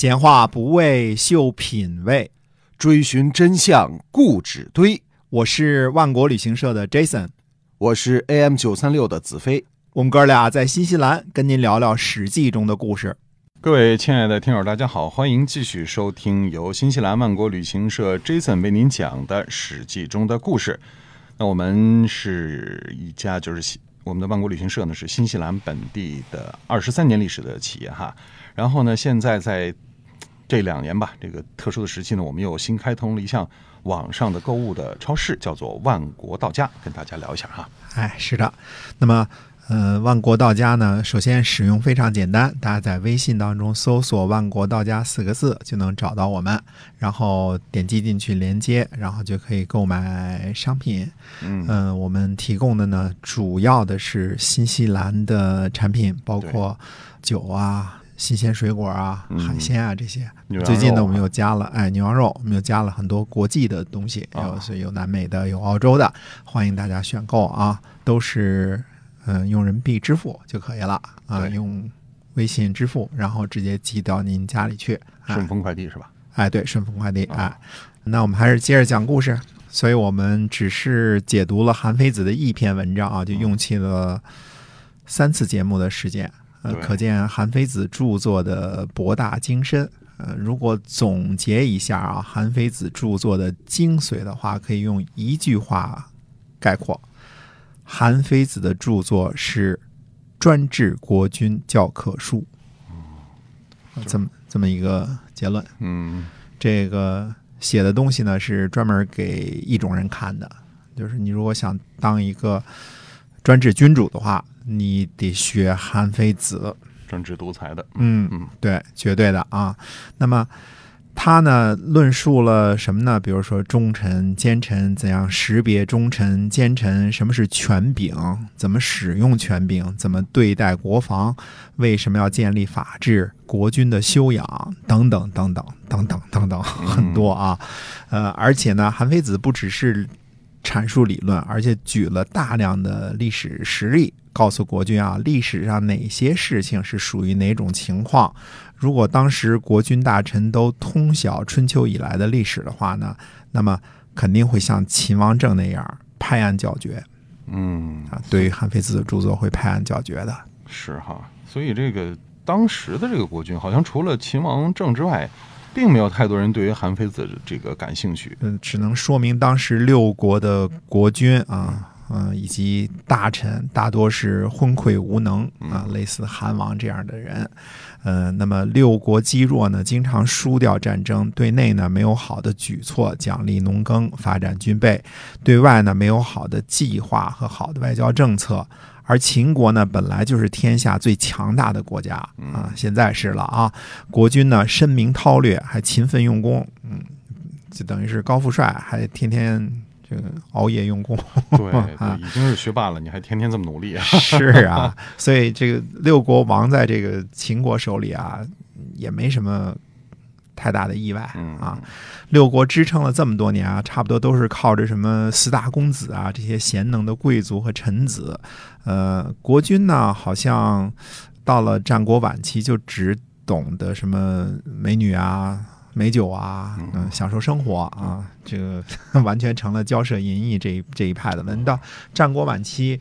闲话不为秀品味，追寻真相固执堆。我是万国旅行社的 Jason，我是 AM 九三六的子飞。我们哥俩在新西兰跟您聊聊《史记》中的故事。各位亲爱的听友，大家好，欢迎继续收听由新西兰万国旅行社 Jason 为您讲的《史记》中的故事。那我们是一家，就是我们的万国旅行社呢，是新西兰本地的二十三年历史的企业哈。然后呢，现在在这两年吧，这个特殊的时期呢，我们又新开通了一项网上的购物的超市，叫做万国到家，跟大家聊一下哈。哎，是的。那么，呃，万国到家呢，首先使用非常简单，大家在微信当中搜索“万国到家”四个字就能找到我们，然后点击进去连接，然后就可以购买商品。嗯嗯、我们提供的呢，主要的是新西兰的产品，包括酒啊。新鲜水果啊、嗯海鲜啊这些，最近呢，我们又加了哎牛羊肉，我们又加了很多国际的东西，啊有所以有南美的，有澳洲的，欢迎大家选购啊，都是嗯、呃用人民币支付就可以了啊，用微信支付，然后直接寄到您家里去。哎顺丰快递是吧？哎，对，顺丰快递。啊哎，那我们还是接着讲故事。所以我们只是解读了韩非子的一篇文章啊，就用去了三次节目的时间。呃，可见韩非子著作的博大精深。呃，如果总结一下啊，韩非子著作的精髓的话，可以用一句话概括：韩非子的著作是专治国君教科书。呃这么这么一个结论。嗯这个写的东西呢是专门给一种人看的，就是你如果想当一个专制君主的话，你得学韩非子。专制独裁的。嗯嗯对，绝对的啊。那么他呢论述了什么呢？比如说忠臣、奸臣怎样识别忠臣、奸臣，什么是权柄，怎么使用权柄，怎么对待国防，为什么要建立法治，国君的修养等等等等等等等等很多啊。呃，而且呢，韩非子不只是阐述理论，而且举了大量的历史实例，告诉国君啊，历史上哪些事情是属于哪种情况。如果当时国君大臣都通晓春秋以来的历史的话呢，那么肯定会像秦王政那样拍案叫绝嗯啊。对于韩非子的著作会拍案叫绝的。是哈，所以这个当时的这个国君，好像除了秦王政之外，并没有太多人对于韩非子这个感兴趣。嗯，只能说明当时六国的国君啊，嗯、以及大臣大多是昏聩无能啊，类似韩王这样的人。呃，那么六国积弱呢，经常输掉战争；对内呢没有好的举措，奖励农耕，发展军备；对外呢没有好的计划和好的外交政策。而秦国呢，本来就是天下最强大的国家啊，现在是了啊。国君呢深明韬略，还勤奋用功，嗯，就等于是高富帅，还天天这个熬夜用功。对 已经是学霸了，你还天天这么努力啊？是啊，所以这个六国亡在这个秦国手里啊，也没什么太大的意外嗯啊。六国支撑了这么多年啊，差不多都是靠着什么四大公子啊这些贤能的贵族和臣子。呃，国君呢，好像到了战国晚期就只懂得什么美女啊。美酒啊，嗯，享受生活啊，这个 完全成了交涉淫逸这一这一派的了。到战国晚期，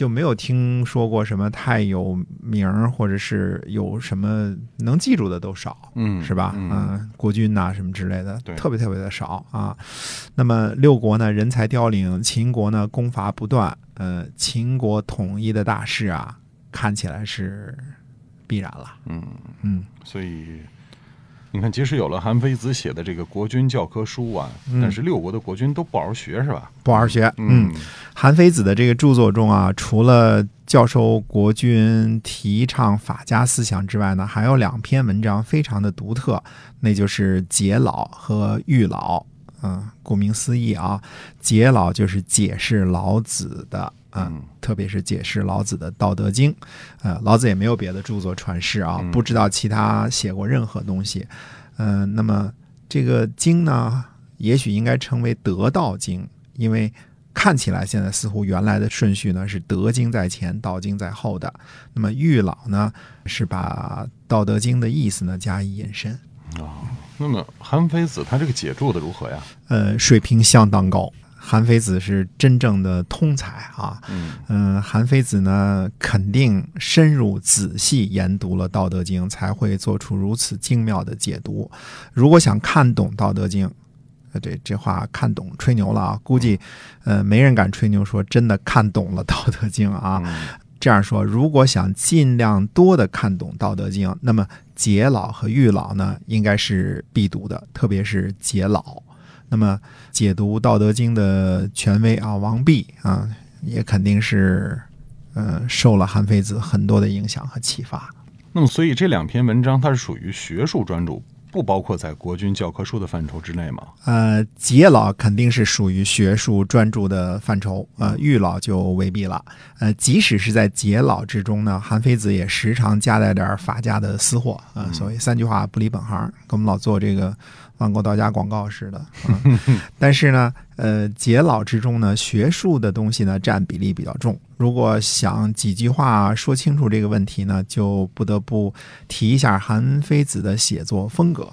就没有听说过什么太有名儿，或者是有什么能记住的都少，嗯，是吧？嗯，国君呐、什么之类的，对特别特别的少啊。那么六国呢，人才凋零；秦国呢，攻伐不断。呃，秦国统一的大势啊，看起来是必然了。嗯，嗯所以你看，即使有了韩非子写的这个国君教科书啊，嗯但是六国的国君都不好好学，是吧？不好好学。嗯韩非子的这个著作中啊，除了教授国君提倡法家思想之外呢，还有两篇文章非常的独特，那就是解老和喻老。嗯，顾名思义啊，解老就是解释老子的，嗯，嗯特别是解释老子的《道德经》。呃，老子也没有别的著作传世啊，嗯不知道其他写过任何东西。嗯、那么这个经呢，也许应该称为得道经，因为看起来现在似乎原来的顺序呢是德经在前，道经在后的。那么玉老呢是把《道德经》的意思呢加以引申啊。那么韩非子他这个解注的如何呀？呃，水平相当高。韩非子是真正的通才啊，嗯嗯，韩非子呢，肯定深入仔细研读了《道德经》，才会做出如此精妙的解读。如果想看懂《道德经》，呃，这这话看懂吹牛了啊，估计呃没人敢吹牛说真的看懂了《道德经》啊。嗯这样说，如果想尽量多的看懂《道德经》，那么解老和喻老呢，应该是必读的，特别是解老。那么解读《道德经》的权威啊，王弼啊，也肯定是呃受了韩非子很多的影响和启发。那么所以这两篇文章它是属于学术专著，不包括在国君教科书的范畴之内吗？呃，解老肯定是属于学术专注的范畴，呃，喻老就未必了。呃，即使是在解老之中呢，韩非子也时常夹带点法家的私货啊、呃，所谓三句话不离本行，跟我们老做这个万国到家广告似的。嗯、但是呢，呃，解老之中呢，学术的东西呢占比例比较重。如果想几句话说清楚这个问题呢，就不得不提一下韩非子的写作风格。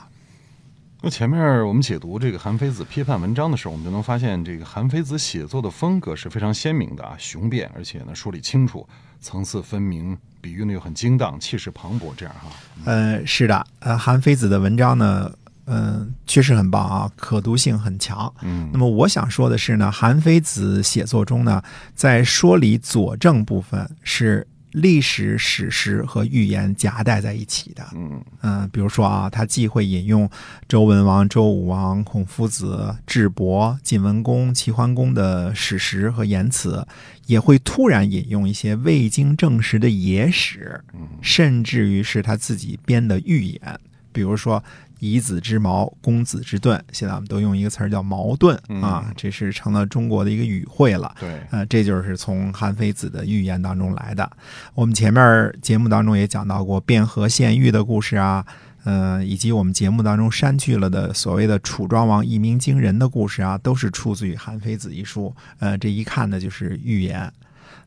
那前面我们解读这个韩非子批判文章的时候，我们就能发现，这个韩非子写作的风格是非常鲜明的啊，雄辩，而且呢说理清楚，层次分明，比喻呢又很精当，气势磅礴，这样哈。呃，是的，呃，韩非子的文章呢，嗯、确实很棒啊，可读性很强。嗯那么我想说的是呢，韩非子写作中呢，在说理佐证部分是历史史实和寓言夹带在一起的。嗯嗯、比如说啊，他既会引用周文王、周武王、孔夫子、智伯、晋文公、齐桓公的史实和言辞，也会突然引用一些未经证实的野史，嗯甚至于是他自己编的寓言，比如说“以子之矛，攻子之盾”，现在我们都用一个词儿叫“矛盾”啊嗯，这是成了中国的一个语汇了。对，呃，这就是从韩非子的寓言当中来的。我们前面节目当中也讲到过卞和献玉的故事啊，呃，以及我们节目当中删去了的所谓的楚庄王一鸣惊人的故事啊，都是出自于韩非子一书。呃，这一看呢就是寓言。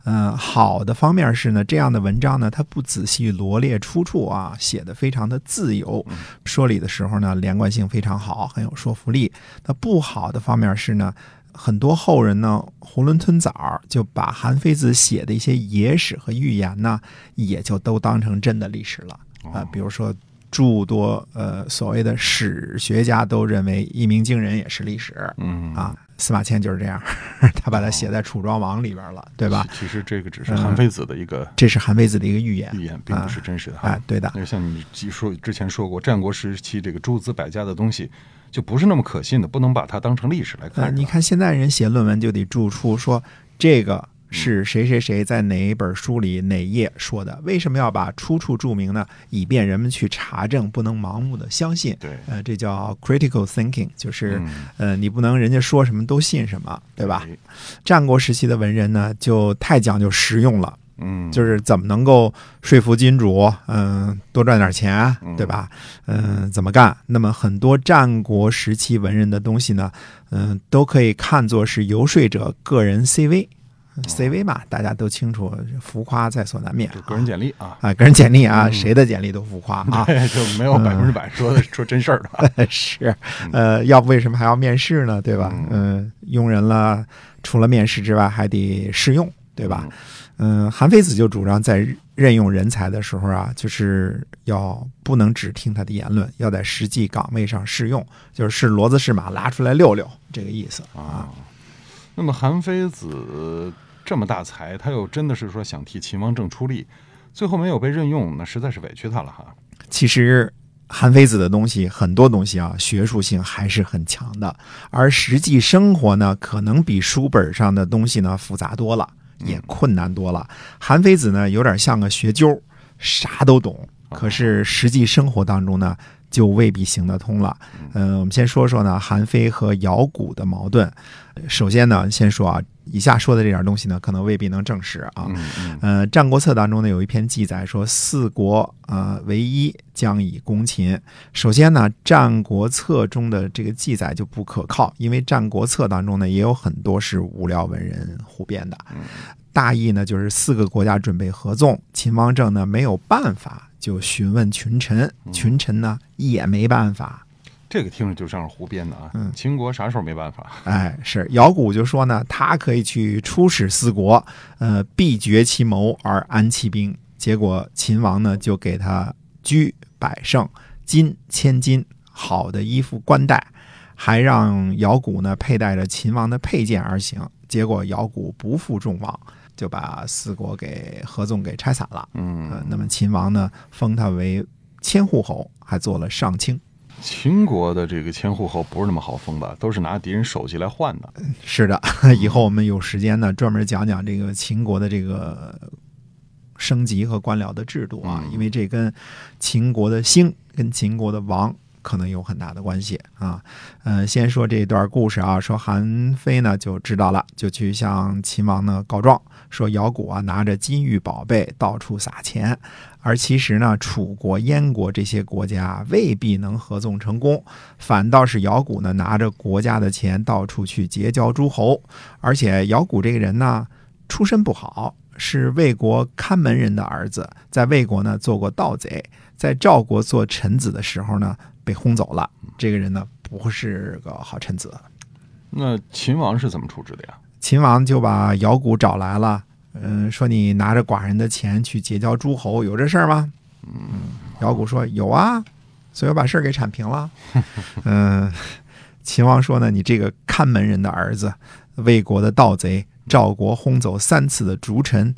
嗯、好的方面是呢，这样的文章呢，它不仔细罗列出处啊，写的非常的自由，说理的时候呢，连贯性非常好，很有说服力。那不好的方面是呢，很多后人呢囫囵吞枣儿，就把韩非子写的一些野史和寓言呢，也就都当成真的历史了啊、比如说。诸多呃所谓的史学家都认为一鸣惊人也是历史。嗯。啊，司马迁就是这样，他把它写在《楚庄王》里边了，对吧？其实这个只是韩非子的一个这是韩非子的一个预言。预言，并不是真实的对的，那像你说之前说过，战国时期这个诸子百家的东西，就不是那么可信的，不能把它当成历史来看。呃，你看现在人写论文就得注出说这个是谁谁谁在哪一本书里哪页说的，为什么要把出处注明呢？以便人们去查证，不能盲目的相信。对，呃，这叫 critical thinking，就是、嗯呃，你不能人家说什么都信什么，对吧？对战国时期的文人呢，就太讲究实用了。嗯，就是怎么能够说服金主，嗯、多赚点钱嗯，对吧？嗯、怎么干？那么很多战国时期文人的东西呢，嗯、都可以看作是游说者个人 CV。CV 嘛，大家都清楚，浮夸在所难免就个人简历啊，啊，个人简历啊，嗯谁的简历都浮夸啊，就没有百分之百说的说真事儿的。是，呃，要不为什么还要面试呢？对吧？嗯嗯、用人了，除了面试之外，还得试用，对吧？嗯？嗯，韩非子就主张在任用人才的时候啊，就是要不能只听他的言论，要在实际岗位上试用，就是是骡子是马拉出来溜溜，这个意思啊。那么韩非子这么大才，他又真的是说想替秦王政出力，最后没有被任用，那实在是委屈他了哈。其实韩非子的东西很多东西啊，学术性还是很强的，而实际生活呢，可能比书本上的东西呢复杂多了，也困难多了。韩非子呢，有点像个学究，啥都懂，可是实际生活当中呢，就未必行得通了。嗯、我们先说说呢，韩非和尧谷的矛盾。首先呢，先说啊，以下说的这点东西呢，可能未必能证实啊。嗯嗯呃，《战国策》当中呢有一篇记载说，四国呃为一，将以攻秦。首先呢，《战国策》中的这个记载就不可靠，因为《战国策》当中呢也有很多是无聊文人胡编的。大意呢就是四个国家准备合纵，秦王政呢没有办法就询问群臣，群臣呢也没办法。这个听着就像是胡编的啊！嗯秦国啥时候没办法？哎，是姚贾就说呢，他可以去出使四国，呃，必绝其谋而安其兵。结果秦王呢就给他居百胜、金千金、好的衣服冠带，还让姚贾呢佩戴着秦王的佩剑而行。结果姚贾不负众望，就把四国给合纵给拆散了。呃嗯，，那么秦王呢封他为千户侯，还做了上卿。秦国的这个千户侯不是那么好封的？都是拿敌人首级来换的。是的，以后我们有时间呢，专门讲讲这个秦国的这个升级和官僚的制度啊，嗯因为这跟秦国的兴跟秦国的亡可能有很大的关系啊。呃，先说这段故事啊，说韩非呢就知道了，就去向秦王呢告状，说姚贾啊拿着金玉宝贝到处撒钱，而其实呢，楚国、燕国这些国家未必能合纵成功，反倒是姚贾呢拿着国家的钱到处去结交诸侯，而且姚贾这个人呢出身不好，是魏国看门人的儿子，在魏国呢做过盗贼，在赵国做臣子的时候呢被轰走了。这个人呢不是个好臣子，那秦王是怎么处置的呀？秦王就把姚贾找来了，嗯，说你拿着寡人的钱去结交诸侯，有这事儿吗？嗯，姚古说有啊，所以我把事儿给铲平了。嗯，秦王说呢，你这个看门人的儿子，魏国的盗贼，赵国轰走三次的逐臣。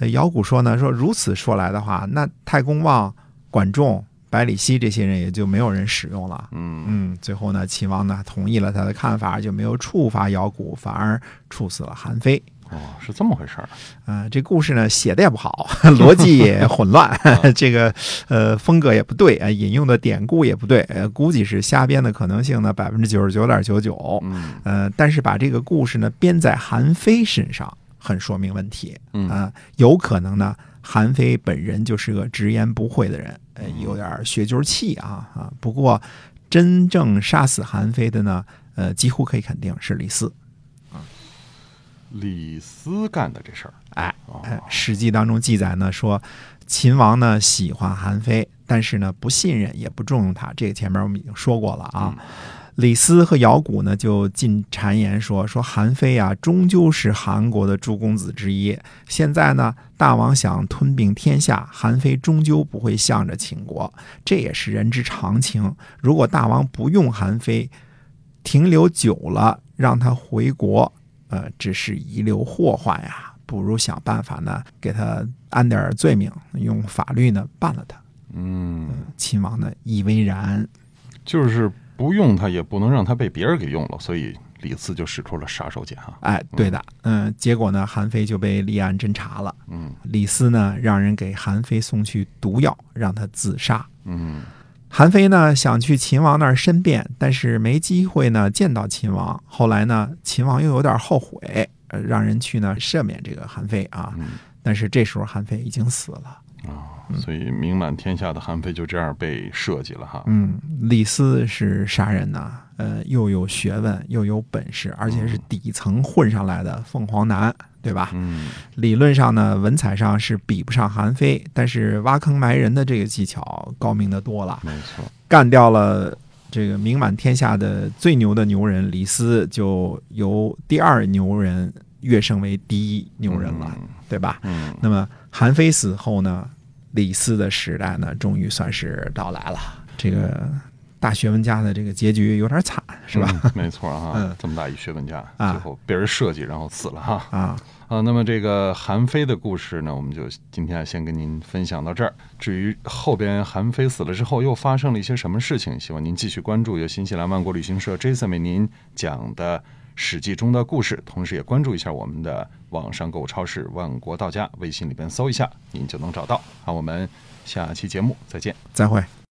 呃姚古说呢，说如此说来的话，那太公望、管仲、百里奚这些人也就没有人使用了。嗯，嗯，最后呢，秦王呢同意了他的看法，就没有处罚姚贾，反而处死了韩非。哦，是这么回事儿。呃，这故事呢写的也不好，逻辑也混乱，这个呃风格也不对，呃引用的典故也不对，呃估计是瞎编的可能性呢百分之九十九点九九。嗯呃，但是把这个故事呢编在韩非身上，很说明问题。嗯啊、有可能呢，韩非本人就是个直言不讳的人，呃，有点学究气啊啊。不过，真正杀死韩非的呢，呃，几乎可以肯定是李斯。李斯干的这事儿。哎，史记》当中记载呢说，秦王呢喜欢韩非，但是呢不信任也不重用他。这个前面我们已经说过了啊。李斯和姚古呢就进谗言说说韩非啊，终究是韩国的诸公子之一。现在呢，大王想吞并天下，韩非终究不会向着秦国，这也是人之常情。如果大王不用韩非，停留久了，让他回国，呃，只是遗留祸患呀。不如想办法呢，给他安点罪名，用法律呢办了他。嗯，秦王呢以为然，就是不用他，也不能让他被别人给用了，所以李斯就使出了杀手锏哈。哎，对的，嗯，结果呢，韩非就被立案侦查了。嗯李斯呢，让人给韩非送去毒药，让他自杀。嗯韩非呢想去秦王那儿申辩，但是没机会呢见到秦王。后来呢，秦王又有点后悔，呃让人去呢赦免这个韩非啊。嗯但是这时候韩非已经死了。啊，所以名满天下的韩非就这样被设计了哈。嗯，李斯是啥人呢？呃，又有学问，又有本事，而且是底层混上来的凤凰男，对吧？嗯理论上呢，文采上是比不上韩非，但是挖坑埋人的这个技巧高明的多了。没错。干掉了这个名满天下的最牛的牛人李斯，就由第二牛人跃升为第一牛人了，对吧？嗯那么韩非死后呢，李斯的时代呢，终于算是到来了。这个大学问家的这个结局有点惨，是吧？嗯没错哈嗯，这么大一学问家，啊最后被人设计，然后死了哈。啊，啊，那么这个韩非的故事呢，我们就今天先跟您分享到这儿。至于后边韩非死了之后又发生了一些什么事情，希望您继续关注由新西兰万国旅行社 Jason 为您讲的《史记》中的故事，同时也关注一下我们的网上购物超市“万国到家”，微信里边搜一下，您就能找到。好，我们下期节目再见。再会。